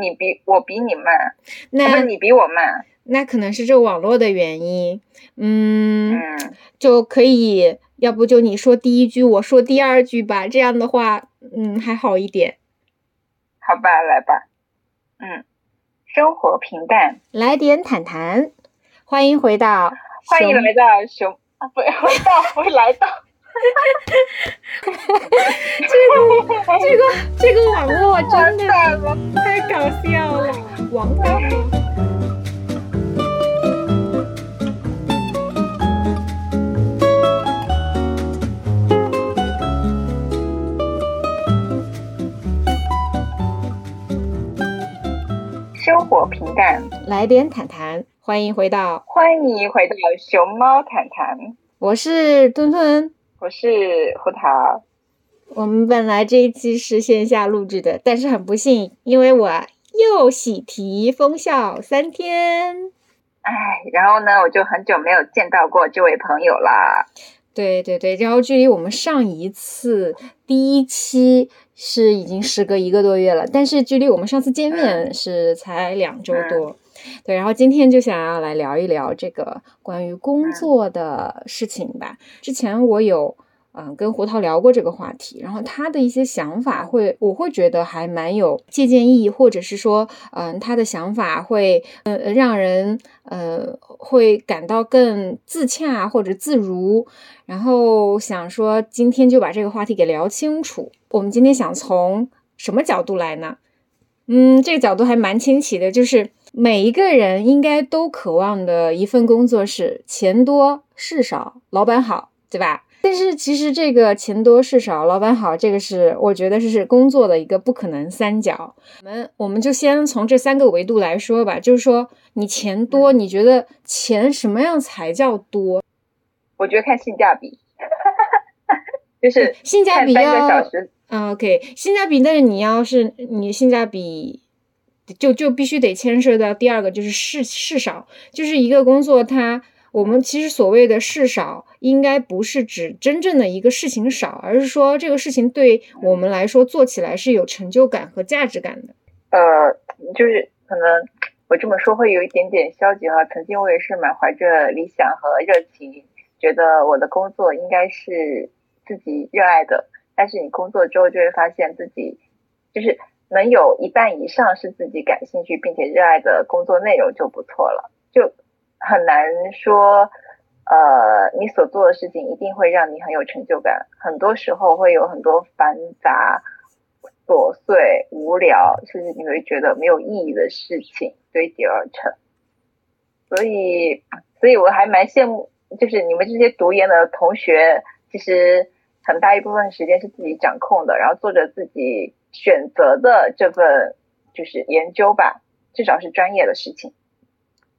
你比我比你慢，那你比我慢。那可能是这网络的原因，嗯，嗯，就可以，要不就你说第一句，我说第二句吧，这样的话，嗯，还好一点。好吧，来吧。嗯，生活平淡，来点坦谈，欢迎回到欢迎来到熊，啊，不，回到，不来到。这个这个这个网络真的。太搞笑了，王大夫。生活平淡，来点谈谈，欢迎回到，欢迎回到熊猫谈谈，我是吞吞。我是胡桃。我们本来这一期是线下录制的，但是很不幸，因为我又喜提封校三天。哎，然后呢，我就很久没有见到过这位朋友啦。对对对，然后距离我们上一次第一期是已经时隔一个多月了，但是距离我们上次见面是才两周多。对，然后今天就想要来聊一聊这个关于工作的事情吧。之前我有嗯跟胡桃聊过这个话题，然后他的一些想法会，我会觉得还蛮有借鉴意义，或者是说，嗯，他的想法会呃让人呃会感到更自洽或者自如。然后想说今天就把这个话题给聊清楚。我们今天想从什么角度来呢？嗯，这个角度还蛮清奇的，就是每一个人应该都渴望的一份工作是钱多事少，老板好，对吧？但是其实这个钱多事少，老板好，这个是我觉得是是工作的一个不可能三角。我们我们就先从这三个维度来说吧，就是说你钱多，你觉得钱什么样才叫多？我觉得看性价比，就是性价比要，嗯，OK，性价比，但是你要是你性价比，就就必须得牵涉到第二个，就是事事少，就是一个工作它，我们其实所谓的事少，应该不是指真正的一个事情少，而是说这个事情对我们来说做起来是有成就感和价值感的。呃，就是可能我这么说会有一点点消极哈。曾经我也是满怀着理想和热情，觉得我的工作应该是自己热爱的。但是你工作之后就会发现自己，就是能有一半以上是自己感兴趣并且热爱的工作内容就不错了，就很难说，呃，你所做的事情一定会让你很有成就感。很多时候会有很多繁杂、琐碎、无聊，甚至你会觉得没有意义的事情堆积而成。所以，所以我还蛮羡慕，就是你们这些读研的同学，其实很大一部分时间是自己掌控的，然后做着自己选择的这份就是研究吧，至少是专业的事情。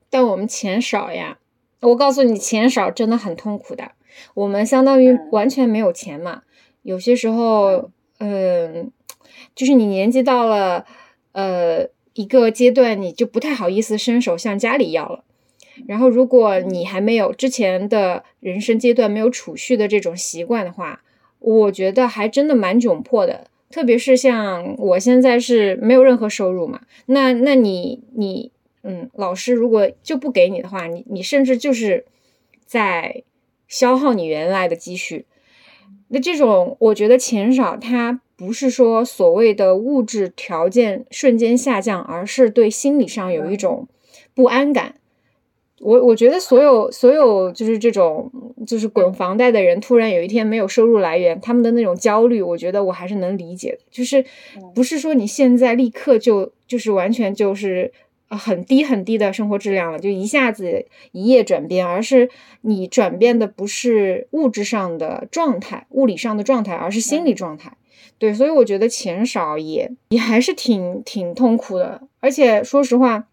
但我们钱少呀，我告诉你，钱少真的很痛苦的。我们相当于嗯完全没有钱嘛。有些时候，嗯，就是你年纪到了，呃，一个阶段，你就不太好意思伸手向家里要了。然后，如果你还没有之前的人生阶段没有储蓄的这种习惯的话，我觉得还真的蛮窘迫的。特别是像我现在是没有任何收入嘛，那那你你嗯，老师如果就不给你的话，你你甚至就是在消耗你原来的积蓄。那这种我觉得钱少，它不是说所谓的物质条件瞬间下降，而是对心理上有一种不安感。我我觉得所有所有就是这种就是滚房贷的人，突然有一天没有收入来源，他们的那种焦虑，我觉得我还是能理解的。就是不是说你现在立刻就就是完全就是呃很低很低的生活质量了，就一下子一夜转变，而是你转变的不是物质上的状态、物理上的状态，而是心理状态。对，所以我觉得钱少也也还是挺挺痛苦的，而且说实话。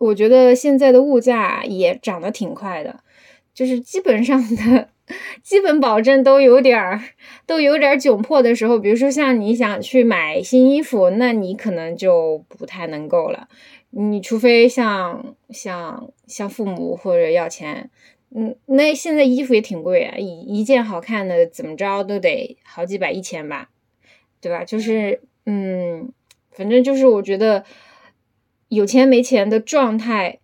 我觉得现在的物价也涨得挺快的，就是基本上的 基本保证都有点儿都有点儿窘迫的时候，比如说像你想去买新衣服，那你可能就不太能够了。你除非像像像父母或者要钱，嗯，那现在衣服也挺贵啊，一一件好看的怎么着都得好几百一千吧，对吧？就是嗯，反正就是我觉得。有钱没钱的状态，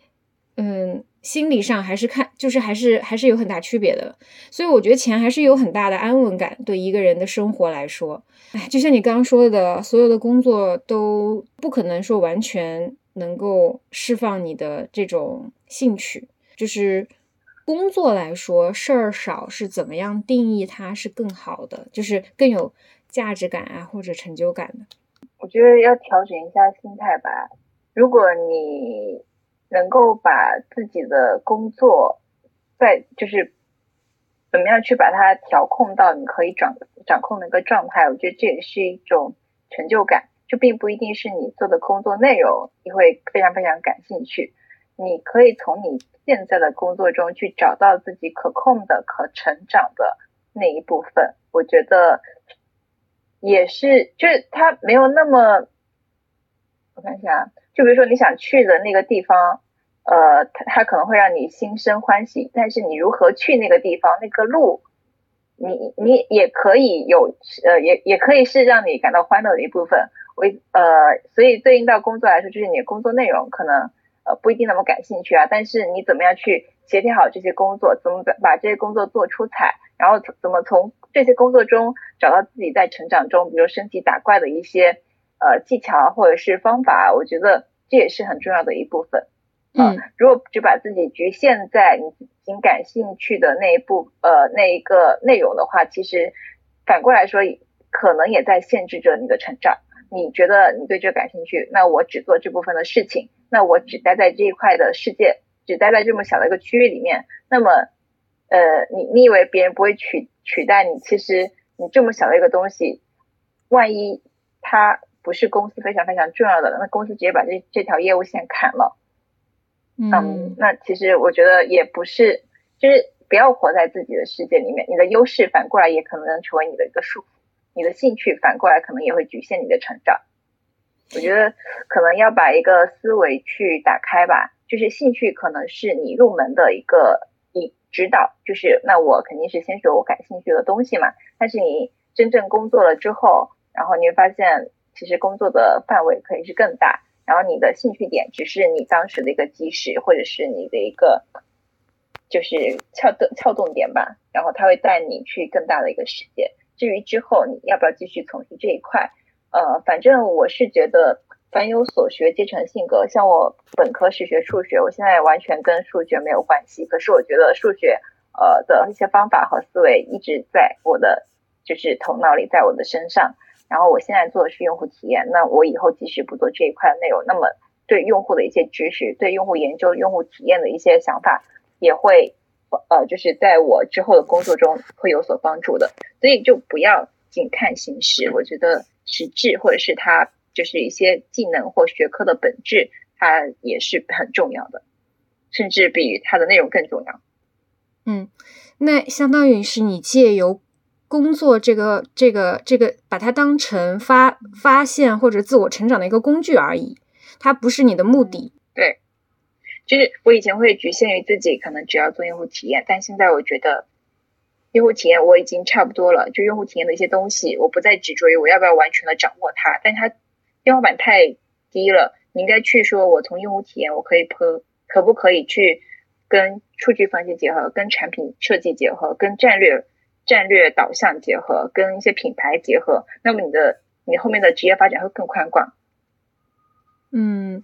嗯，心理上还是看，就是还是还是有很大区别的。所以我觉得钱还是有很大的安稳感，对一个人的生活来说。哎，就像你刚刚说的，所有的工作都不可能说完全能够释放你的这种兴趣。就是工作来说，事儿少是怎么样定义它是更好的，就是更有价值感啊，或者成就感的。我觉得要调整一下心态吧。如果你能够把自己的工作在就是怎么样去把它调控到你可以掌掌控的一个状态，我觉得这也是一种成就感。就并不一定是你做的工作内容你会非常非常感兴趣，你可以从你现在的工作中去找到自己可控的、可成长的那一部分。我觉得也是，就是它没有那么，我看一下。就比如说你想去的那个地方，呃，它它可能会让你心生欢喜，但是你如何去那个地方，那个路，你你也可以有，呃，也也可以是让你感到欢乐的一部分。为呃，所以对应到工作来说，就是你的工作内容可能呃不一定那么感兴趣啊，但是你怎么样去协调好这些工作，怎么把把这些工作做出彩，然后怎么从这些工作中找到自己在成长中，比如升级打怪的一些。呃，技巧或者是方法，我觉得这也是很重要的一部分。嗯，如果只把自己局限在你已经感兴趣的那一部呃那一个内容的话，其实反过来说，可能也在限制着你的成长。你觉得你对这感兴趣，那我只做这部分的事情，那我只待在这一块的世界，只待在这么小的一个区域里面。那么，呃，你你以为别人不会取取代你？其实你这么小的一个东西，万一他。不是公司非常非常重要的，那公司直接把这这条业务线砍了。嗯，那其实我觉得也不是，就是不要活在自己的世界里面。你的优势反过来也可能成为你的一个束缚，你的兴趣反过来可能也会局限你的成长。我觉得可能要把一个思维去打开吧，就是兴趣可能是你入门的一个一指导，就是那我肯定是先学我感兴趣的东西嘛。但是你真正工作了之后，然后你会发现。其实工作的范围可以是更大，然后你的兴趣点只是你当时的一个基石，或者是你的一个就是撬动撬动点吧。然后它会带你去更大的一个世界。至于之后你要不要继续从事这一块，呃，反正我是觉得凡有所学皆成性格。像我本科是学数学，我现在完全跟数学没有关系。可是我觉得数学呃的一些方法和思维一直在我的就是头脑里，在我的身上。然后我现在做的是用户体验，那我以后即使不做这一块的内容，那么对用户的一些知识、对用户研究、用户体验的一些想法，也会呃，就是在我之后的工作中会有所帮助的。所以就不要仅看形式，我觉得实质或者是它就是一些技能或学科的本质，它也是很重要的，甚至比它的内容更重要。嗯，那相当于是你借由。工作这个这个这个，把它当成发发现或者自我成长的一个工具而已，它不是你的目的。对，就是我以前会局限于自己，可能只要做用户体验，但现在我觉得用户体验我已经差不多了。就用户体验的一些东西，我不再执着于我要不要完全的掌握它，但它天花板太低了。你应该去说，我从用户体验，我可以可可不可以去跟数据分析结合，跟产品设计结合，跟战略。战略导向结合，跟一些品牌结合，那么你的你后面的职业发展会更宽广。嗯，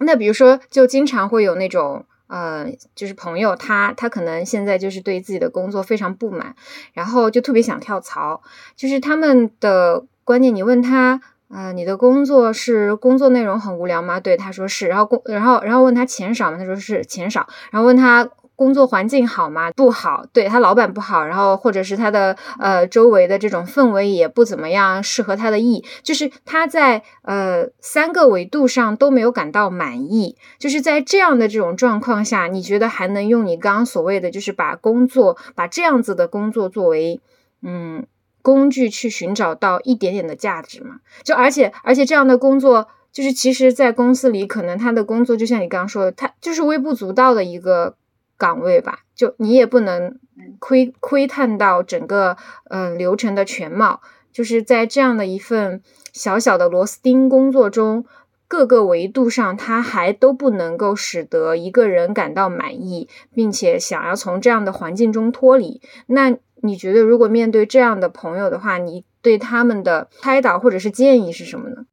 那比如说，就经常会有那种呃，就是朋友，他他可能现在就是对自己的工作非常不满，然后就特别想跳槽。就是他们的观念，你问他，呃，你的工作是工作内容很无聊吗？对，他说是。然后工，然后然后问他钱少吗？他说是钱少。然后问他。工作环境好吗？不好，对他老板不好，然后或者是他的呃周围的这种氛围也不怎么样，适合他的意，就是他在呃三个维度上都没有感到满意。就是在这样的这种状况下，你觉得还能用你刚刚所谓的，就是把工作把这样子的工作作为嗯工具去寻找到一点点的价值吗？就而且而且这样的工作，就是其实，在公司里可能他的工作就像你刚刚说的，他就是微不足道的一个。岗位吧，就你也不能窥窥探到整个嗯流程的全貌，就是在这样的一份小小的螺丝钉工作中，各个维度上，它还都不能够使得一个人感到满意，并且想要从这样的环境中脱离。那你觉得，如果面对这样的朋友的话，你对他们的开导或者是建议是什么呢？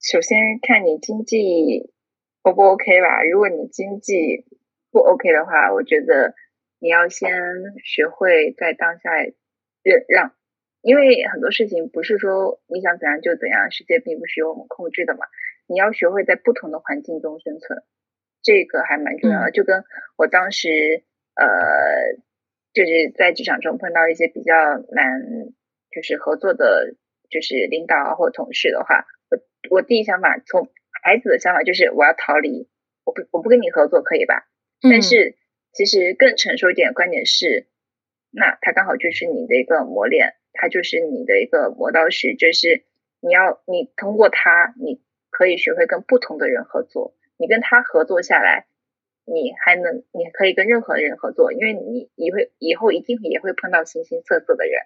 首先看你经济 O 不 OK 吧。如果你经济不 OK 的话，我觉得你要先学会在当下忍让。因为很多事情不是说你想怎样就怎样，世界并不是由我们控制的嘛。你要学会在不同的环境中生存，这个还蛮重要的。就跟我当时呃，就是在职场中碰到一些比较难，就是合作的，就是领导啊或同事的话，我我第一想法从孩子的想法就是我要逃离，我不我不跟你合作可以吧？但是其实更成熟一点的观点是，那它刚好就是你的一个磨练。它就是你的一个磨刀石，就是你要你通过它，你可以学会跟不同的人合作。你跟他合作下来，你还能，你可以跟任何人合作，因为你以会以后一定也会碰到形形色色的人。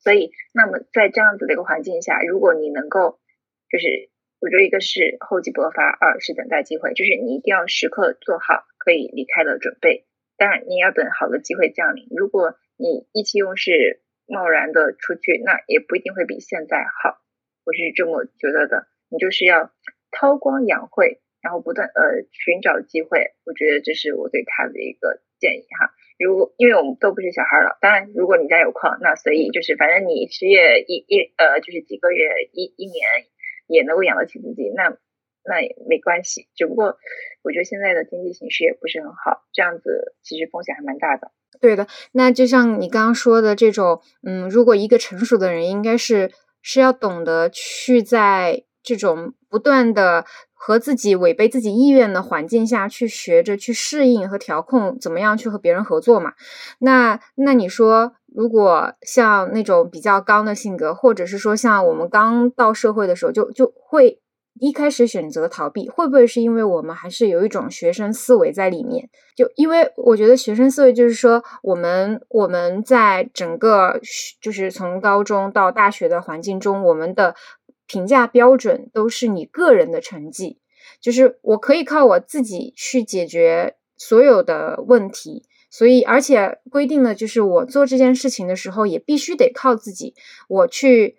所以，那么在这样子的一个环境下，如果你能够，就是我觉得一个是厚积薄发，二是等待机会，就是你一定要时刻做好可以离开的准备。当然，你要等好的机会降临。如果你意气用事，贸然的出去，那也不一定会比现在好，我是这么觉得的。你就是要韬光养晦，然后不断呃寻找机会，我觉得这是我对他的一个建议哈。如果因为我们都不是小孩了，当然如果你家有矿，那随意就是反正你失业一一呃就是几个月一一年也能够养得起自己，那那也没关系。只不过我觉得现在的经济形势也不是很好，这样子其实风险还蛮大的。对的，那就像你刚刚说的这种，嗯，如果一个成熟的人，应该是是要懂得去在这种不断的和自己违背自己意愿的环境下去学着去适应和调控，怎么样去和别人合作嘛？那那你说，如果像那种比较刚的性格，或者是说像我们刚到社会的时候，就就会。一开始选择逃避，会不会是因为我们还是有一种学生思维在里面？就因为我觉得学生思维就是说，我们我们在整个就是从高中到大学的环境中，我们的评价标准都是你个人的成绩，就是我可以靠我自己去解决所有的问题，所以而且规定了，就是我做这件事情的时候也必须得靠自己，我去。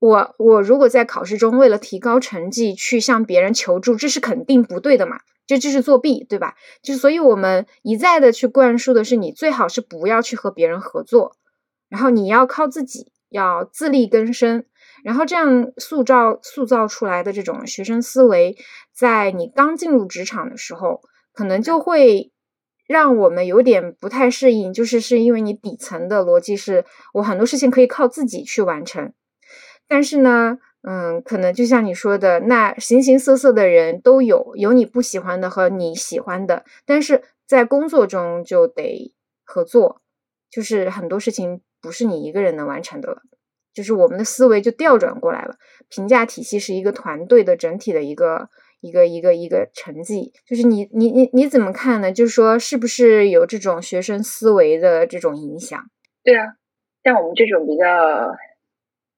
我我如果在考试中为了提高成绩去向别人求助，这是肯定不对的嘛？这就是作弊，对吧？就所以我们一再的去灌输的是，你最好是不要去和别人合作，然后你要靠自己，要自力更生，然后这样塑造塑造出来的这种学生思维，在你刚进入职场的时候，可能就会让我们有点不太适应，就是是因为你底层的逻辑是我很多事情可以靠自己去完成。但是呢，嗯，可能就像你说的，那形形色色的人都有，有你不喜欢的和你喜欢的，但是在工作中就得合作，就是很多事情不是你一个人能完成的了，就是我们的思维就调转过来了，评价体系是一个团队的整体的一个一个一个一个成绩，就是你你你你怎么看呢？就是说是不是有这种学生思维的这种影响？对啊，像我们这种比较。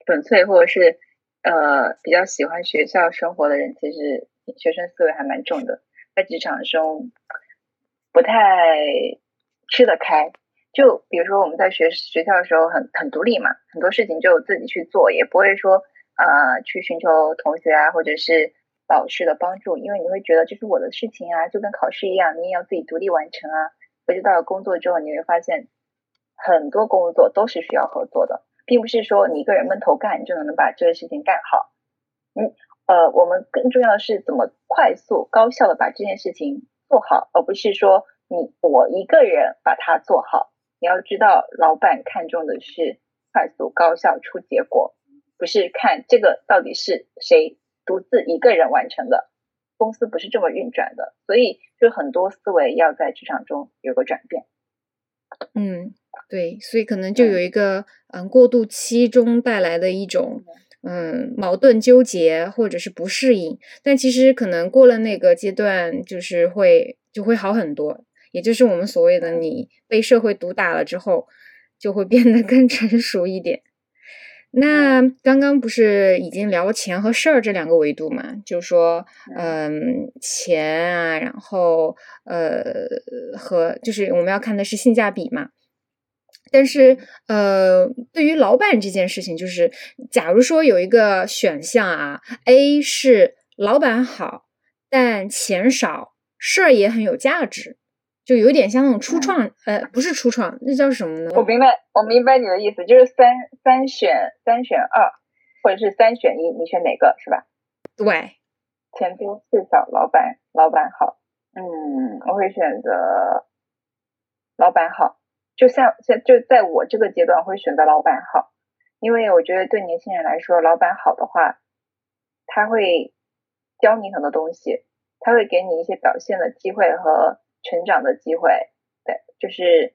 纯粹或者是呃比较喜欢学校生活的人，其实学生思维还蛮重的，在职场中不太吃得开。就比如说我们在学学校的时候很很独立嘛，很多事情就自己去做，也不会说呃去寻求同学啊或者是老师的帮助，因为你会觉得这是我的事情啊，就跟考试一样，你也要自己独立完成啊。可是到了工作之后，你会发现很多工作都是需要合作的。并不是说你一个人闷头干就能把这个事情干好，嗯，呃，我们更重要的是怎么快速高效的把这件事情做好，而不是说你我一个人把它做好。你要知道，老板看重的是快速高效出结果，不是看这个到底是谁独自一个人完成的。公司不是这么运转的，所以就很多思维要在职场中有个转变。嗯。对，所以可能就有一个嗯过渡期中带来的一种嗯矛盾纠结或者是不适应，但其实可能过了那个阶段，就是会就会好很多，也就是我们所谓的你被社会毒打了之后，就会变得更 成熟一点。那刚刚不是已经聊了钱和事儿这两个维度嘛？就是说，嗯，钱啊，然后呃，和就是我们要看的是性价比嘛。但是，呃，对于老板这件事情，就是假如说有一个选项啊，A 是老板好，但钱少，事儿也很有价值。就有点像那种初创，呃，不是初创，那叫什么呢？我明白，我明白你的意思，就是三三选三选二，或者是三选一，你选哪个是吧？对，钱多事少，老板老板好。嗯，我会选择老板好，就像像就在我这个阶段会选择老板好，因为我觉得对年轻人来说，老板好的话，他会教你很多东西，他会给你一些表现的机会和。成长的机会，对，就是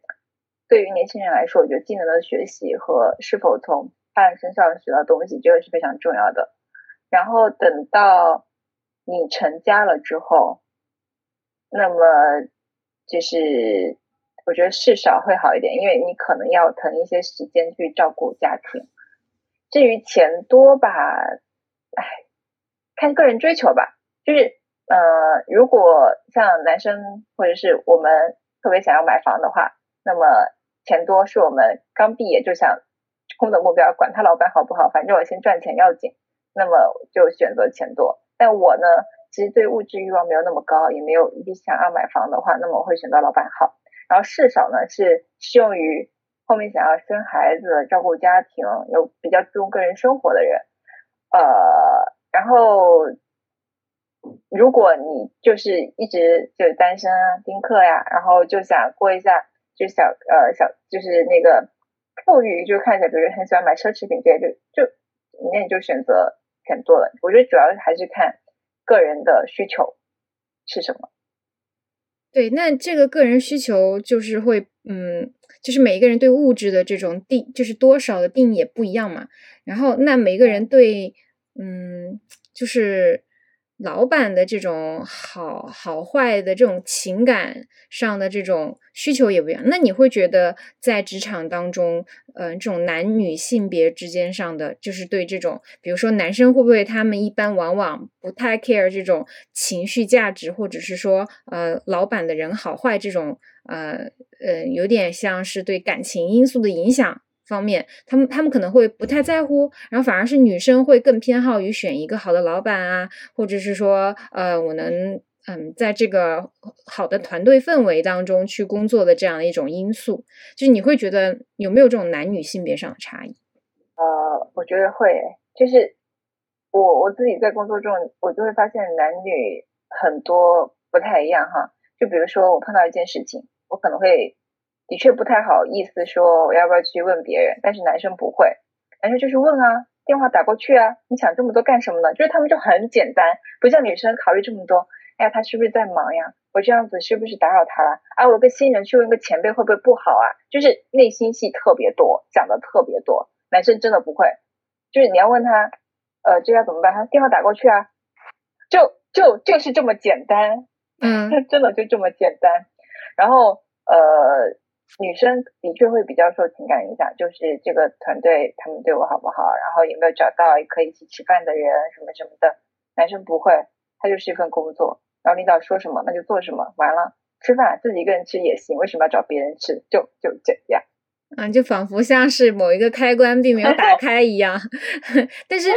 对于年轻人来说，我觉得技能的学习和是否从他人身上学到东西，这个是非常重要的。然后等到你成家了之后，那么就是我觉得事少会好一点，因为你可能要腾一些时间去照顾家庭。至于钱多吧，哎，看个人追求吧，就是。呃，如果像男生或者是我们特别想要买房的话，那么钱多是我们刚毕业就想攻的目标，管他老板好不好，反正我先赚钱要紧，那么就选择钱多。但我呢，其实对物质欲望没有那么高，也没有一定想要买房的话，那么我会选择老板好。然后事少呢，是适用于后面想要生孩子、照顾家庭、有比较注重个人生活的人。呃，然后。如果你就是一直就单身啊，丁克呀，然后就想过一下，就小呃小就是那个富裕，就看起来比如很喜欢买奢侈品这些，就就那你就选择选多了。我觉得主要还是看个人的需求是什么。对，那这个个人需求就是会，嗯，就是每一个人对物质的这种定，就是多少的定义也不一样嘛。然后那每个人对，嗯，就是。老板的这种好好坏的这种情感上的这种需求也不一样，那你会觉得在职场当中，嗯，这种男女性别之间上的，就是对这种，比如说男生会不会他们一般往往不太 care 这种情绪价值，或者是说，呃，老板的人好坏这种，呃呃，有点像是对感情因素的影响。方面，他们他们可能会不太在乎，然后反而是女生会更偏好于选一个好的老板啊，或者是说，呃，我能嗯，在这个好的团队氛围当中去工作的这样的一种因素，就是你会觉得有没有这种男女性别上的差异？呃，我觉得会，就是我我自己在工作中，我就会发现男女很多不太一样哈。就比如说我碰到一件事情，我可能会。的确不太好意思说我要不要去问别人，但是男生不会，男生就是问啊，电话打过去啊，你想这么多干什么呢？就是他们就很简单，不像女生考虑这么多。哎呀，他是不是在忙呀？我这样子是不是打扰他了？啊，我个新人去问个前辈会不会不好啊？就是内心戏特别多，讲的特别多。男生真的不会，就是你要问他，呃，这要怎么办？他电话打过去啊，就就就是这么简单，嗯，真的就这么简单。然后呃。女生的确会比较受情感影响，就是这个团队他们对我好不好，然后有没有找到可以一起吃饭的人什么什么的。男生不会，他就是一份工作，然后领导说什么那就做什么，完了吃饭自己一个人吃也行，为什么要找别人吃？就就这样，嗯，就仿佛像是某一个开关并没有打开一样。但是，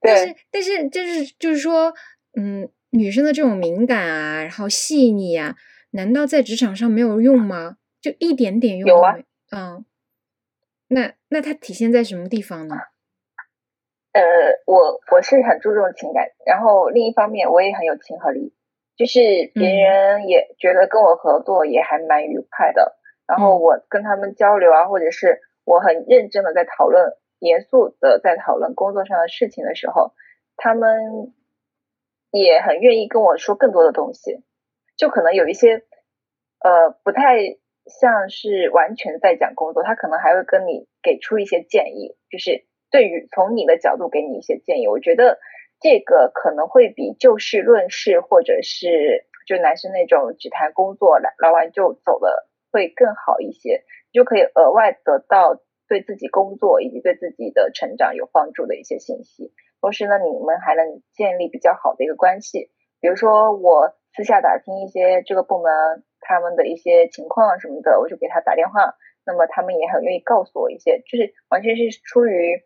但是，但是，就是就是说，嗯，女生的这种敏感啊，然后细腻啊，难道在职场上没有用吗？就一点点用有啊，嗯，那那它体现在什么地方呢？呃，我我是很注重情感，然后另一方面我也很有亲和力，就是别人也觉得跟我合作也还蛮愉快的。然后我跟他们交流啊，或者是我很认真的在讨论、严肃的在讨论工作上的事情的时候，他们也很愿意跟我说更多的东西。就可能有一些呃不太。像是完全在讲工作，他可能还会跟你给出一些建议，就是对于从你的角度给你一些建议。我觉得这个可能会比就事论事，或者是就男生那种只谈工作，聊聊完就走了会更好一些，就可以额外得到对自己工作以及对自己的成长有帮助的一些信息。同时呢，你们还能建立比较好的一个关系。比如说，我私下打听一些这个部门他们的一些情况什么的，我就给他打电话。那么他们也很愿意告诉我一些，就是完全是出于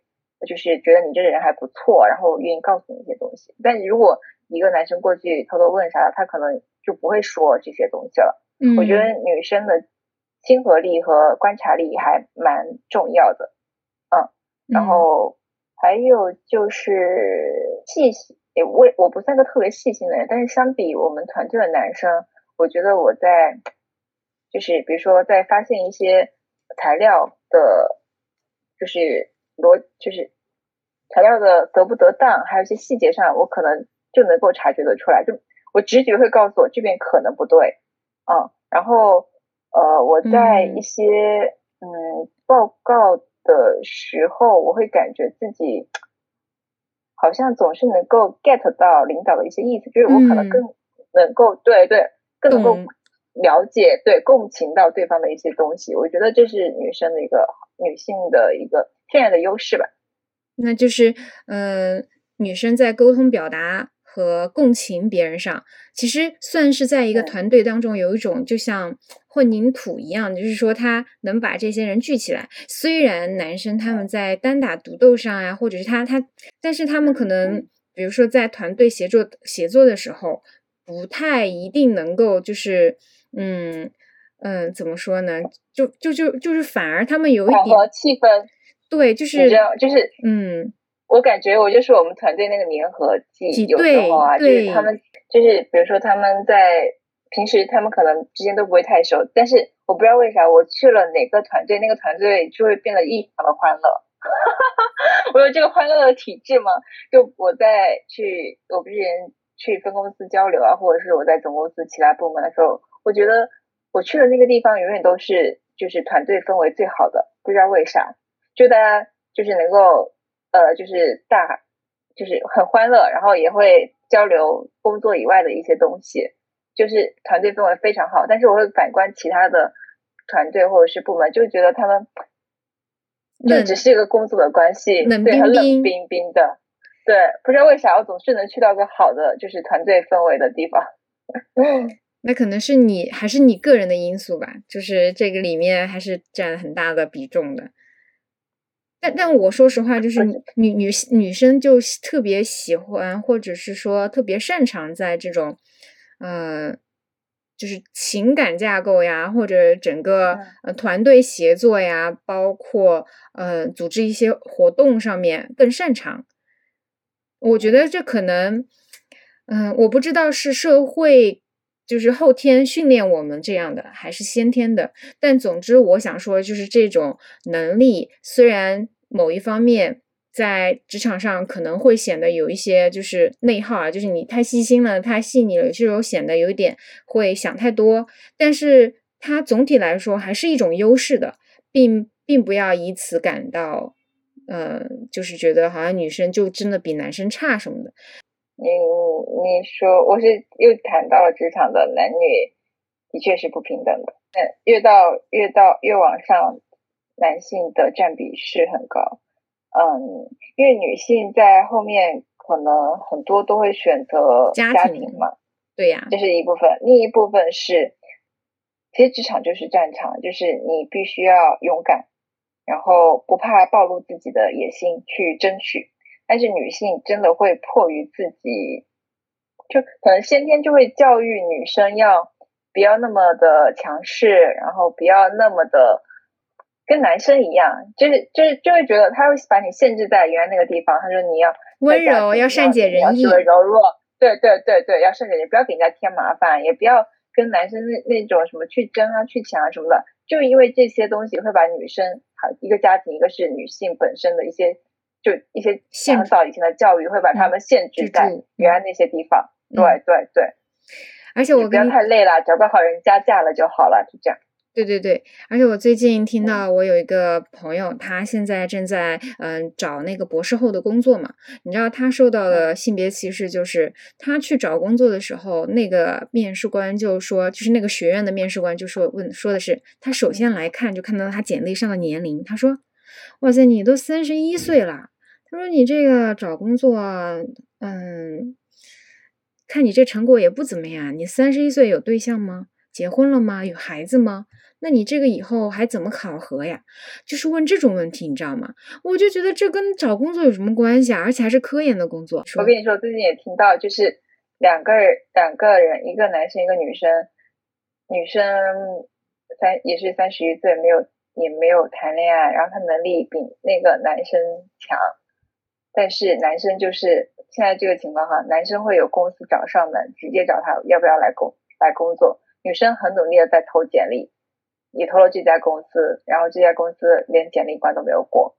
就是觉得你这个人还不错，然后愿意告诉你一些东西。但如果一个男生过去偷偷问啥，他可能就不会说这些东西了。嗯，我觉得女生的亲和力和观察力还蛮重要的。嗯，然后还有就是细心，我我不算个特别细心的人，但是相比我们团队的男生，我觉得我在就是比如说在发现一些。材料的，就是逻，就是材料的得不得当，还有一些细节上，我可能就能够察觉得出来。就我直觉会告诉我这边可能不对，嗯，然后呃，我在一些嗯报告的时候，我会感觉自己好像总是能够 get 到领导的一些意思，就是我可能更能够对对更。了解对共情到对方的一些东西，我觉得这是女生的一个女性的一个天然的优势吧。那就是，嗯，女生在沟通表达和共情别人上，其实算是在一个团队当中有一种就像混凝土一样，就是说他能把这些人聚起来。虽然男生他们在单打独斗上呀，或者是他他，但是他们可能，比如说在团队协作协作的时候，不太一定能够就是。嗯嗯，怎么说呢？就就就就是反而他们有一点气氛，对，就是就是嗯，我感觉我就是我们团队那个粘合剂，有时候啊，就是他们就是比如说他们在平时他们可能之间都不会太熟，但是我不知道为啥我去了哪个团队，那个团队就会变得异常的欢乐。我有这个欢乐的体质吗？就我在去，我不是人去分公司交流啊，或者是我在总公司其他部门的时候。我觉得我去的那个地方永远都是就是团队氛围最好的，不知道为啥，就大家就是能够呃就是大就是很欢乐，然后也会交流工作以外的一些东西，就是团队氛围非常好。但是我会反观其他的团队或者是部门，就觉得他们就只是一个工作的关系，对，很冷冰冰的。对，不知道为啥我总是能去到个好的就是团队氛围的地方。那可能是你还是你个人的因素吧，就是这个里面还是占很大的比重的。但但我说实话，就是女女女生就特别喜欢，或者是说特别擅长在这种，呃，就是情感架构呀，或者整个呃团队协作呀，包括呃组织一些活动上面更擅长。我觉得这可能，嗯，我不知道是社会。就是后天训练我们这样的，还是先天的？但总之，我想说，就是这种能力，虽然某一方面在职场上可能会显得有一些就是内耗啊，就是你太细心了、太细腻了，有些时候显得有一点会想太多。但是它总体来说还是一种优势的，并并不要以此感到，呃，就是觉得好像女生就真的比男生差什么的。你你说我是又谈到了职场的男女的确是不平等的，嗯，越到越到越往上，男性的占比是很高，嗯，因为女性在后面可能很多都会选择家庭嘛，对呀，这是一部分，另一部分是，其实职场就是战场，就是你必须要勇敢，然后不怕暴露自己的野心去争取。但是女性真的会迫于自己，就可能先天就会教育女生要不要那么的强势，然后不要那么的跟男生一样，就是就是就会觉得他会把你限制在原来那个地方。他说你要温柔，要善解人意，柔弱，对对对对，要善解人意，不要给人家添麻烦，也不要跟男生那那种什么去争啊、去抢啊什么的。就因为这些东西会把女生，好一个家庭，一个是女性本身的一些。就一些很早以前的教育会把他们限制在原来那些地方，对对对。而且我不要太累了，找个好人家嫁了就好了，就这样。对对对，而且我最近听到我有一个朋友，他现在正在嗯找那个博士后的工作嘛。你知道他受到的性别歧视，就是他去找工作的时候，那个面试官就说，就是那个学院的面试官就说问说的是，他首先来看就看到他简历上的年龄，他说。哇塞，你都三十一岁了。他说你这个找工作，嗯，看你这成果也不怎么样。你三十一岁有对象吗？结婚了吗？有孩子吗？那你这个以后还怎么考核呀？就是问这种问题，你知道吗？我就觉得这跟找工作有什么关系啊？而且还是科研的工作。我跟你说，最近也听到，就是两个人，两个人，一个男生，一个女生，女生三也是三十一岁，没有也没有谈恋爱，然后她能力比那个男生强。但是男生就是现在这个情况哈，男生会有公司找上门，直接找他要不要来工来工作。女生很努力的在投简历，也投了这家公司，然后这家公司连简历关都没有过。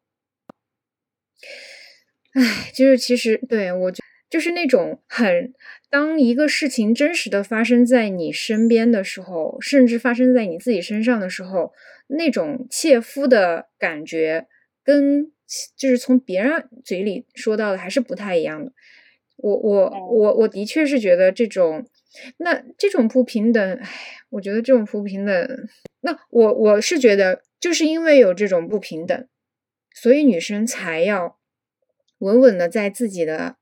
唉，就是其实对我觉就是那种很，当一个事情真实的发生在你身边的时候，甚至发生在你自己身上的时候，那种切肤的感觉跟。就是从别人嘴里说到的还是不太一样的。我我我我的确是觉得这种，那这种不平等，唉，我觉得这种不平等，那我我是觉得就是因为有这种不平等，所以女生才要稳稳的在自己的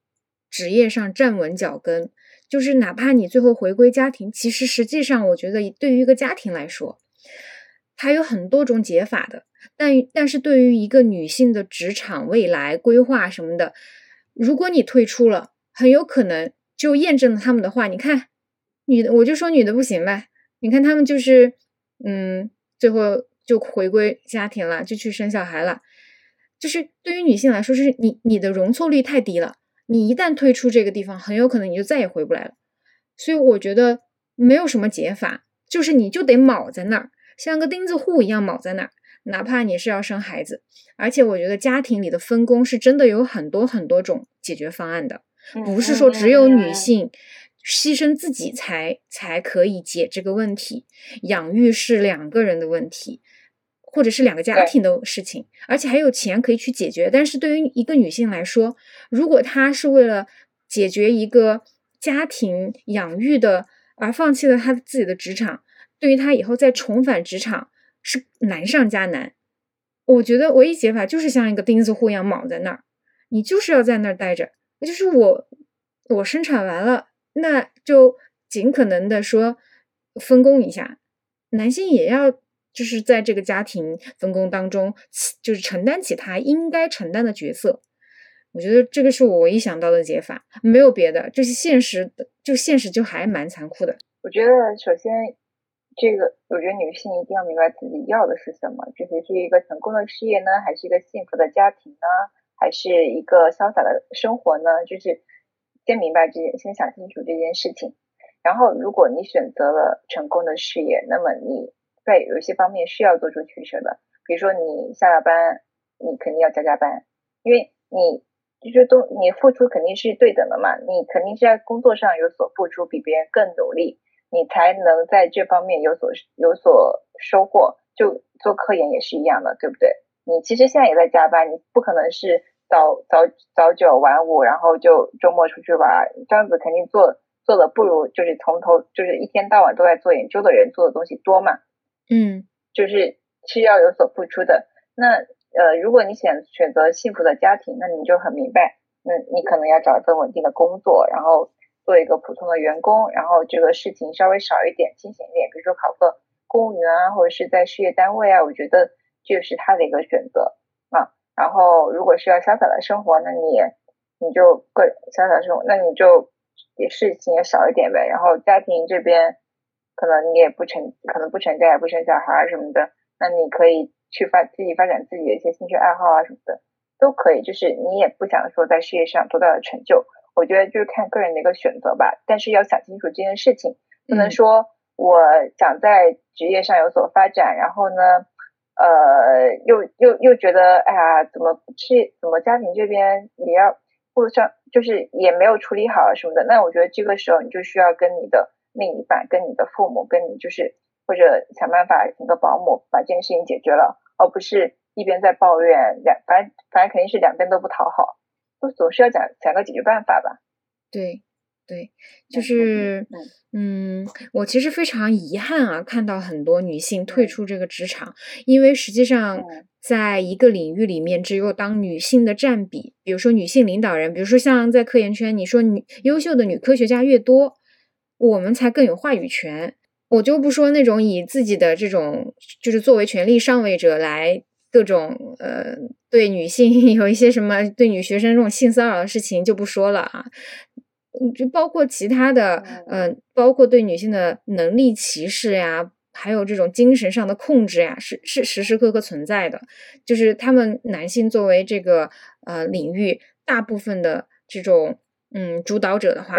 职业上站稳脚跟。就是哪怕你最后回归家庭，其实实际上我觉得对于一个家庭来说，它有很多种解法的。但但是对于一个女性的职场未来规划什么的，如果你退出了，很有可能就验证了他们的话。你看，女的我就说女的不行呗。你看他们就是，嗯，最后就回归家庭了，就去生小孩了。就是对于女性来说，是你你的容错率太低了。你一旦退出这个地方，很有可能你就再也回不来了。所以我觉得没有什么解法，就是你就得铆在那儿，像个钉子户一样铆在那儿。哪怕你是要生孩子，而且我觉得家庭里的分工是真的有很多很多种解决方案的，不是说只有女性牺牲自己才才可以解这个问题。养育是两个人的问题，或者是两个家庭的事情，而且还有钱可以去解决。但是对于一个女性来说，如果她是为了解决一个家庭养育的而放弃了她自己的职场，对于她以后再重返职场。是难上加难，我觉得唯一解法就是像一个钉子户一样铆在那儿，你就是要在那儿待着。就是我，我生产完了，那就尽可能的说分工一下，男性也要就是在这个家庭分工当中，就是承担起他应该承担的角色。我觉得这个是我唯一想到的解法，没有别的，就是现实，就现实就还蛮残酷的。我觉得首先。这个我觉得女性一定要明白自己要的是什么，就是是一个成功的事业呢，还是一个幸福的家庭呢，还是一个潇洒的生活呢？就是先明白这件，先想清楚这件事情。然后，如果你选择了成功的事业，那么你在有一些方面是要做出取舍的。比如说，你下了班，你肯定要加加班，因为你就是都你付出肯定是对等的嘛，你肯定是在工作上有所付出，比别人更努力。你才能在这方面有所有所收获，就做科研也是一样的，对不对？你其实现在也在加班，你不可能是早早早九晚五，然后就周末出去玩，这样子肯定做做的不如就是从头就是一天到晚都在做研究的人做的东西多嘛。嗯，就是是要有所付出的。那呃，如果你选选择幸福的家庭，那你就很明白，那你可能要找一份稳定的工作，然后。做一个普通的员工，然后这个事情稍微少一点，清闲一点，比如说考个公务员啊，或者是在事业单位啊，我觉得这是他的一个选择啊。然后如果是要潇洒的生活，那你你就个潇洒生活，那你就也事情也少一点呗。然后家庭这边可能你也不成，可能不成家也不生小孩什么的，那你可以去发自己发展自己的一些兴趣爱好啊什么的，都可以。就是你也不想说在事业上多大的成就。我觉得就是看个人的一个选择吧，但是要想清楚这件事情，不能说我想在职业上有所发展，然后呢，呃，又又又觉得，哎呀，怎么是怎么家庭这边也要或者就是也没有处理好什么的，那我觉得这个时候你就需要跟你的另一半、跟你的父母、跟你就是或者想办法请个保姆把这件事情解决了，而不是一边在抱怨，两反正反正肯定是两边都不讨好。就总是要讲讲个解决办法吧。对，对，就是嗯，我其实非常遗憾啊，看到很多女性退出这个职场，因为实际上在一个领域里面，只有当女性的占比，比如说女性领导人，比如说像在科研圈，你说女优秀的女科学家越多，我们才更有话语权。我就不说那种以自己的这种，就是作为权力上位者来各种呃对女性 有一些什么对女学生这种性骚扰的事情就不说了啊，就包括其他的，嗯，包括对女性的能力歧视呀，还有这种精神上的控制呀，是是时时刻刻存在的。就是他们男性作为这个呃领域大部分的这种嗯主导者的话，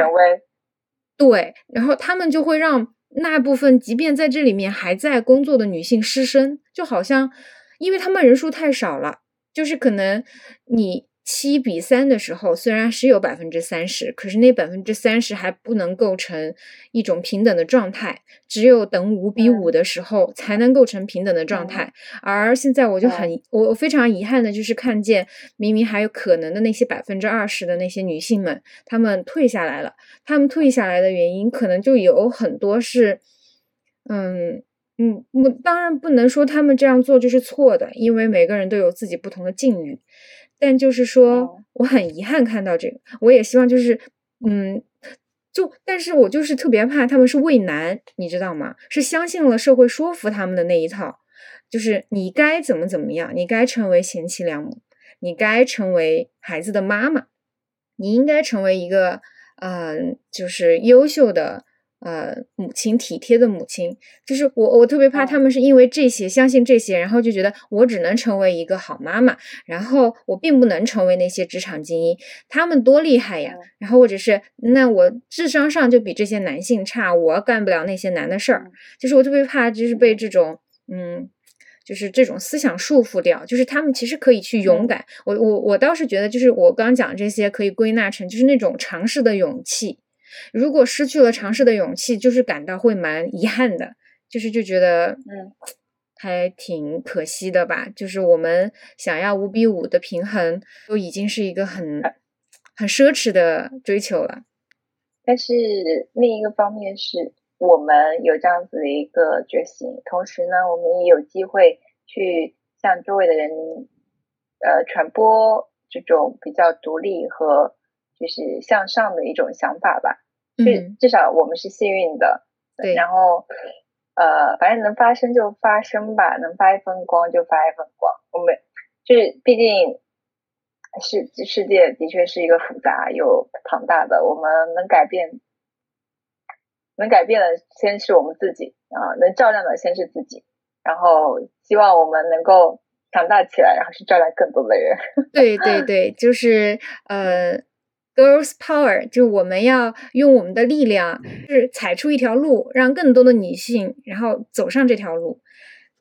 对，然后他们就会让。那部分即便在这里面还在工作的女性失身，就好像，因为他们人数太少了，就是可能你。七比三的时候，虽然是有百分之三十，可是那百分之三十还不能构成一种平等的状态。只有等五比五的时候，才能构成平等的状态。而现在，我就很我非常遗憾的就是看见，明明还有可能的那些百分之二十的那些女性们，她们退下来了。她们退下来的原因，可能就有很多是，嗯嗯，我当然不能说她们这样做就是错的，因为每个人都有自己不同的境遇。但就是说，我很遗憾看到这个，我也希望就是，嗯，就，但是我就是特别怕他们是畏难，你知道吗？是相信了社会说服他们的那一套，就是你该怎么怎么样，你该成为贤妻良母，你该成为孩子的妈妈，你应该成为一个，嗯，就是优秀的。呃，母亲体贴的母亲，就是我，我特别怕他们是因为这些相信这些，然后就觉得我只能成为一个好妈妈，然后我并不能成为那些职场精英，他们多厉害呀，然后或者是那我智商上就比这些男性差，我干不了那些难的事儿，就是我特别怕，就是被这。种嗯，就是这种思想束缚掉，就是他们其实可以去勇敢，我我我倒是觉得，就是我刚讲这些可以归纳成就是那种尝试的勇气。如果失去了尝试的勇气，就是感到会蛮遗憾的，就是就觉得，嗯，还挺可惜的吧。就是我们想要五比五的平衡，都已经是一个很很奢侈的追求了。但是另一个方面是我们有这样子的一个决心，同时呢，我们也有机会去向周围的人，呃，传播这种比较独立和。就是向上的一种想法吧，嗯至少我们是幸运的。对，然后呃，反正能发生就发生吧，能发一份光就发一份光。我们就是毕竟世世界的确是一个复杂又庞大的，我们能改变，能改变的先是我们自己啊，能照亮的先是自己，然后希望我们能够强大起来，然后去照亮更多的人。对对对，就是呃。Girls Power，就我们要用我们的力量，是踩出一条路，让更多的女性，然后走上这条路。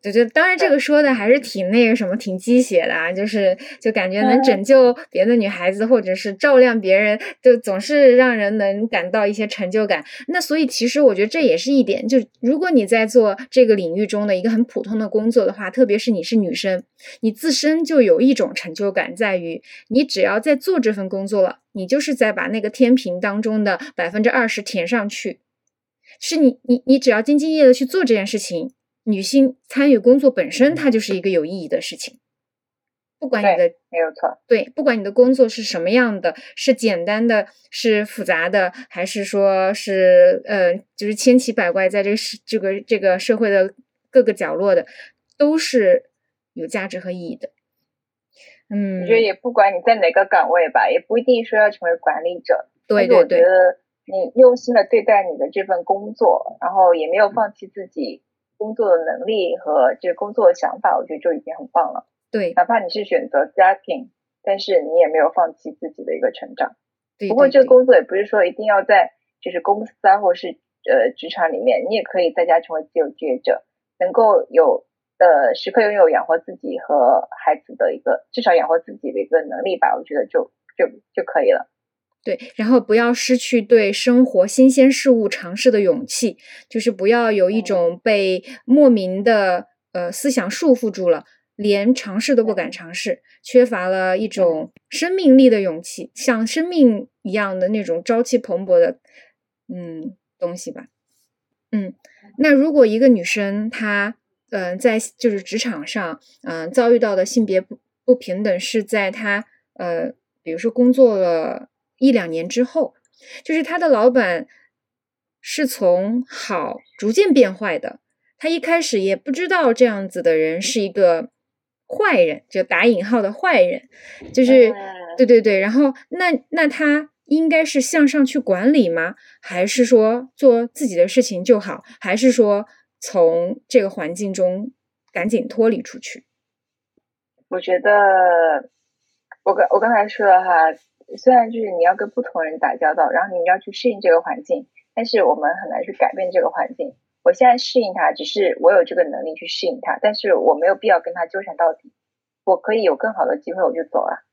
就就当然，这个说的还是挺那个什么，挺鸡血的啊，就是就感觉能拯救别的女孩子，或者是照亮别人，就总是让人能感到一些成就感。那所以其实我觉得这也是一点，就如果你在做这个领域中的一个很普通的工作的话，特别是你是女生，你自身就有一种成就感，在于你只要在做这份工作了，你就是在把那个天平当中的百分之二十填上去，是你你你只要兢兢业业的去做这件事情。女性参与工作本身，它就是一个有意义的事情。不管你的没有错，对，不管你的工作是什么样的，是简单的，是复杂的，还是说是呃，就是千奇百怪，在这个社这个这个社会的各个角落的，都是有价值和意义的。嗯，我觉得也不管你在哪个岗位吧，也不一定说要成为管理者。对对对，我觉得你用心的对待你的这份工作，然后也没有放弃自己。工作的能力和这个工作的想法，我觉得就已经很棒了。对，哪怕你是选择家庭，但是你也没有放弃自己的一个成长。对。不过这个工作也不是说一定要在就是公司啊，或者是呃职场里面，你也可以在家成为自由职业者，能够有呃时刻拥有养活自己和孩子的一个至少养活自己的一个能力吧。我觉得就就就可以了。对，然后不要失去对生活新鲜事物尝试的勇气，就是不要有一种被莫名的呃思想束缚住了，连尝试都不敢尝试，缺乏了一种生命力的勇气，像生命一样的那种朝气蓬勃的嗯东西吧。嗯，那如果一个女生她嗯在就是职场上嗯遭遇到的性别不不平等是在她呃比如说工作了一两年之后，就是他的老板是从好逐渐变坏的。他一开始也不知道这样子的人是一个坏人，就打引号的坏人，就是对对对。然后那那他应该是向上去管理吗？还是说做自己的事情就好？还是说从这个环境中赶紧脱离出去？我觉得，我刚我刚才说了哈，虽然就是你要跟不同人打交道，然后你要去适应这个环境，但是我们很难去改变这个环境。我现在适应他，只是我有这个能力去适应他，但是我没有必要跟他纠缠到底。我可以有更好的机会，我就走了。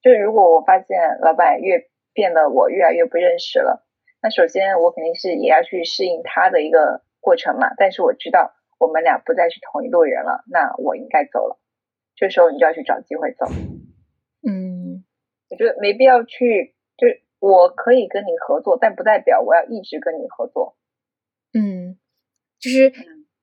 就是如果我发现老板越变得我越来越不认识了，那首先我肯定是也要去适应他的一个过程嘛。但是我知道我们俩不再是同一路人了，那我应该走了。这时候你就要去找机会走。嗯，我觉得没必要去，就是我可以跟你合作，但不代表我要一直跟你合作。嗯。就是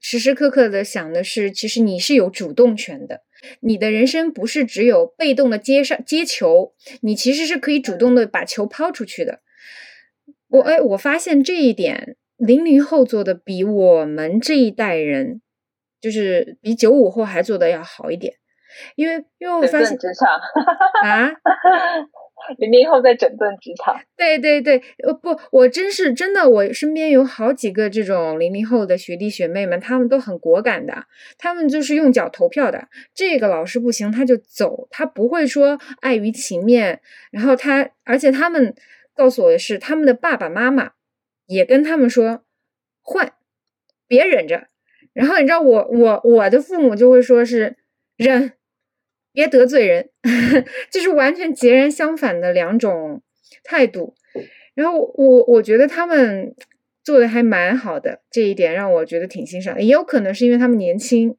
时时刻刻的想的是，其实你是有主动权的，你的人生不是只有被动的接上接球，你其实是可以主动的把球抛出去的。我哎，我发现这一点，零零后做的比我们这一代人，就是比九五后还做的要好一点，因为因为我发现职场啊。零零后在整顿职场，对对对，呃不，我真是真的，我身边有好几个这种零零后的学弟学妹们，他们都很果敢的，他们就是用脚投票的，这个老师不行他就走，他不会说碍于情面，然后他，而且他们告诉我的是，他们的爸爸妈妈也跟他们说换，别忍着，然后你知道我我我的父母就会说是忍。别得罪人，就是完全截然相反的两种态度。然后我我觉得他们做的还蛮好的，这一点让我觉得挺欣赏。也有可能是因为他们年轻，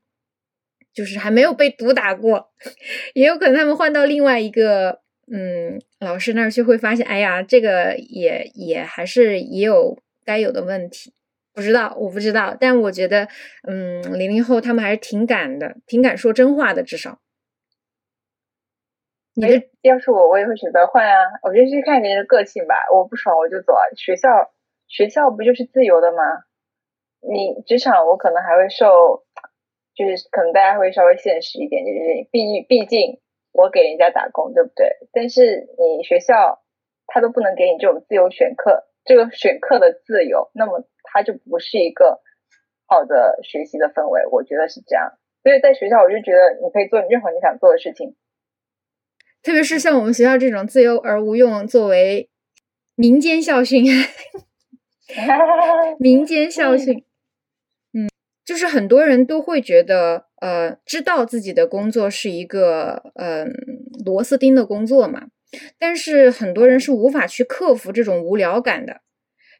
就是还没有被毒打过，也有可能他们换到另外一个嗯老师那儿去，会发现，哎呀，这个也也还是也有该有的问题。不知道，我不知道，但我觉得，嗯，零零后他们还是挺敢的，挺敢说真话的，至少。你要是我，我也会选择换啊。我觉得是看人的个性吧。我不爽我就走啊。学校学校不就是自由的吗？你职场我可能还会受，就是可能大家会稍微现实一点，就是毕毕竟我给人家打工，对不对？但是你学校他都不能给你这种自由选课，这个选课的自由，那么它就不是一个好的学习的氛围。我觉得是这样。所以在学校，我就觉得你可以做你任何你想做的事情。特别是像我们学校这种自由而无用，作为民间校训，民间校训，嗯，就是很多人都会觉得，呃，知道自己的工作是一个，嗯，螺丝钉的工作嘛，但是很多人是无法去克服这种无聊感的，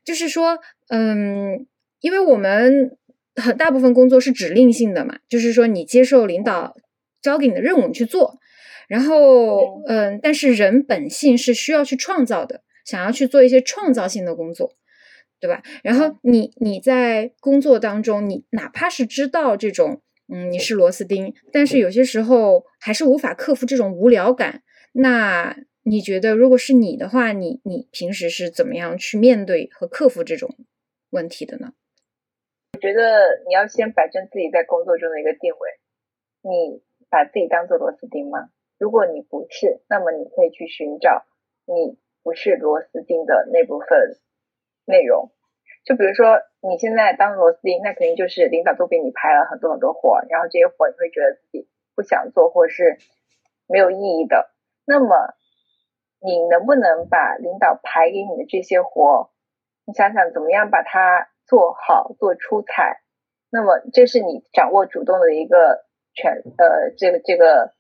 就是说，嗯，因为我们很大部分工作是指令性的嘛，就是说你接受领导交给你的任务，你去做。然后，嗯，但是人本性是需要去创造的，想要去做一些创造性的工作，对吧？然后你你在工作当中，你哪怕是知道这种，嗯，你是螺丝钉，但是有些时候还是无法克服这种无聊感。那你觉得，如果是你的话，你你平时是怎么样去面对和克服这种问题的呢？我觉得你要先摆正自己在工作中的一个定位，你把自己当做螺丝钉吗？如果你不是，那么你可以去寻找你不是螺丝钉的那部分内容。就比如说，你现在当螺丝钉，那肯定就是领导都给你排了很多很多活，然后这些活你会觉得自己不想做，或者是没有意义的。那么，你能不能把领导排给你的这些活，你想想怎么样把它做好、做出彩？那么，这是你掌握主动的一个权，呃，这个这个。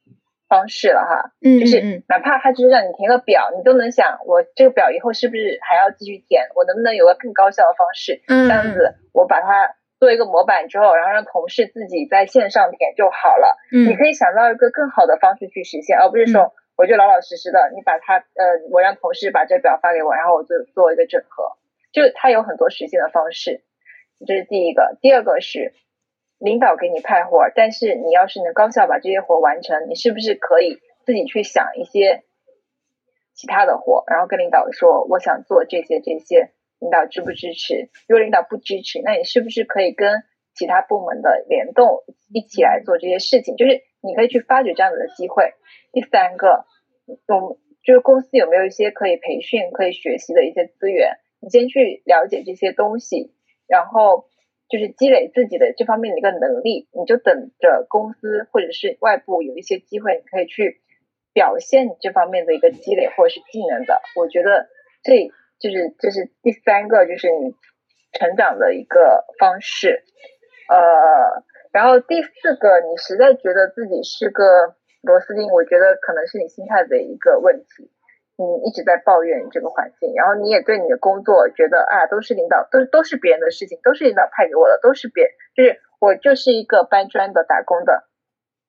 方式了哈，嗯，就是哪怕他只是让你填个表，你都能想，我这个表以后是不是还要继续填？我能不能有个更高效的方式？嗯，这样子我把它做一个模板之后，然后让同事自己在线上填就好了。嗯，你可以想到一个更好的方式去实现，而不是说我就老老实实的，你把它呃，我让同事把这表发给我，然后我就做一个整合。就它有很多实现的方式，这是第一个。第二个是领导给你派活，但是你要是能高效把这些活完成，你是不是可以自己去想一些其他的活，然后跟领导说我想做这些这些，领导支不支持？如果领导不支持，那你是不是可以跟其他部门的联动一起来做这些事情？就是你可以去发掘这样子的机会。第三个，我就是公司有没有一些可以培训、可以学习的一些资源？你先去了解这些东西，然后就是积累自己的这方面的一个能力，你就等着公司或者是外部有一些机会，你可以去表现你这方面的一个积累或者是技能的。我觉得这就是这是第三个，就是你成长的一个方式。呃，然后第四个，你实在觉得自己是个。螺丝钉，我觉得可能是你心态的一个问题。你一直在抱怨这个环境，然后你也对你的工作觉得啊，都是领导，都都是别人的事情，都是领导派给我的，都是别，就是我就是一个搬砖的打工的。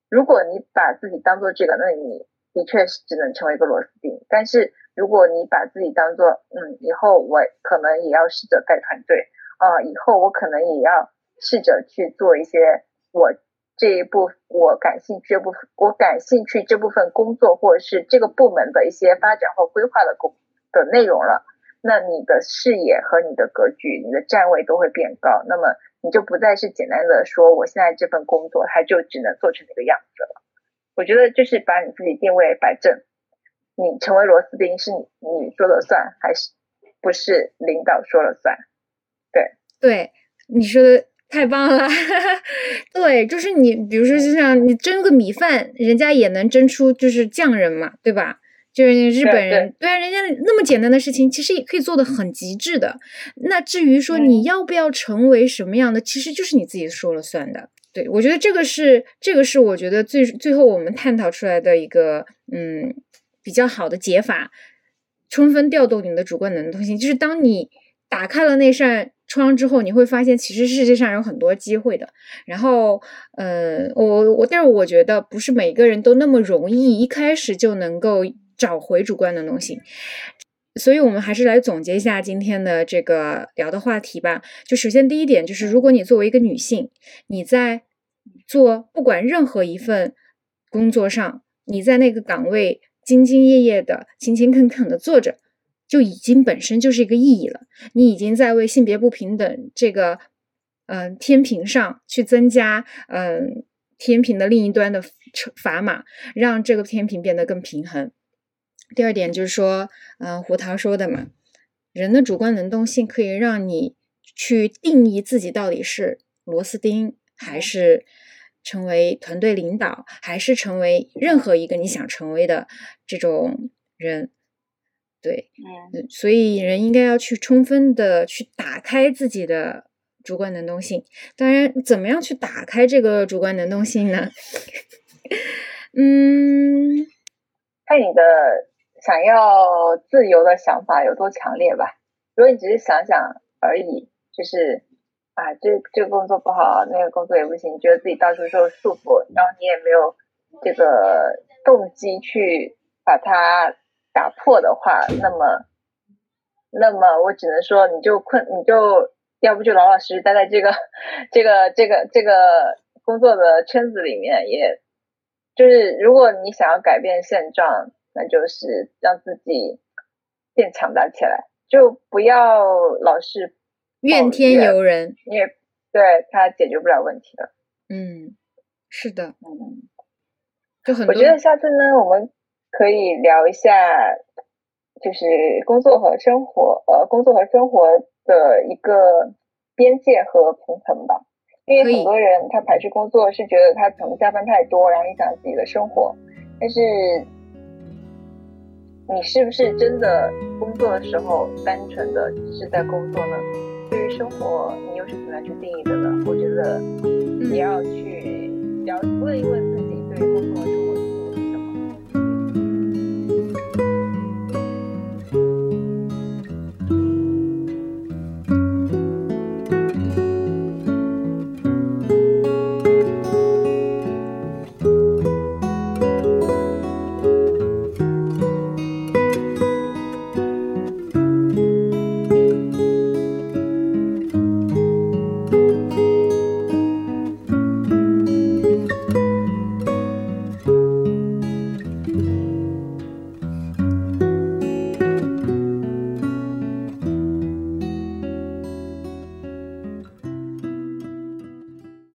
如果你把自己当做这个，那你的确是只能成为一个螺丝钉。但是如果你把自己当做，嗯，以后我可能也要试着带团队啊，以后我可能也要试着去做一些我。这一部我感兴趣，这部分我感兴趣这部分工作，或者是这个部门的一些发展或规划的工的内容了，那你的视野和你的格局、你的站位都会变高。那么你就不再是简单的说，我现在这份工作它就只能做成那个样子了。我觉得就是把你自己定位摆正，你成为螺丝钉是你说了算，还是不是领导说了算？对对，你说的。太棒了，对，就是你，比如说，就像你蒸个米饭，人家也能蒸出就是匠人嘛，对吧？就是日本人，对啊，人家那么简单的事情，其实也可以做的很极致的。那至于说你要不要成为什么样的，其实就是你自己说了算的。对我觉得这个是，这个是我觉得最最后我们探讨出来的一个嗯比较好的解法，充分调动你的主观能动性，就是当你打开了那扇。窗之后，你会发现其实世界上有很多机会的。然后，呃，我我，但是我觉得不是每个人都那么容易一开始就能够找回主观能动性。所以，我们还是来总结一下今天的这个聊的话题吧。就首先第一点，就是如果你作为一个女性，你在做不管任何一份工作上，你在那个岗位兢兢业业的、勤勤恳恳的做着。就已经本身就是一个意义了，你已经在为性别不平等这个，嗯，天平上去增加，嗯，天平的另一端的砝码，让这个天平变得更平衡。第二点就是说，嗯，胡桃说的嘛，人的主观能动性可以让你去定义自己到底是螺丝钉，还是成为团队领导，还是成为任何一个你想成为的这种人。对，嗯，所以人应该要去充分的去打开自己的主观能动性。当然，怎么样去打开这个主观能动性呢？嗯，看你的想要自由的想法有多强烈吧。如果你只是想想而已，就是啊，这这个工作不好，那个工作也不行，觉得自己到处受束缚，然后你也没有这个动机去把它。打破的话，那么，那么我只能说，你就困，你就要不就老老实实待在这个，这个，这个，这个工作的圈子里面。也就是，如果你想要改变现状，那就是让自己变强大起来，就不要老是怨天尤人，因为对他解决不了问题的。嗯，是的，嗯，就很多。我觉得下次呢，我们。可以聊一下，就是工作和生活，呃，工作和生活的一个边界和平衡吧。因为很多人他排斥工作，是觉得他可能加班太多，然后影响自己的生活。但是，你是不是真的工作的时候单纯的是在工作呢？对于生活，你又是怎么样去定义的呢？我觉得也要去要问一问自己，对于工作。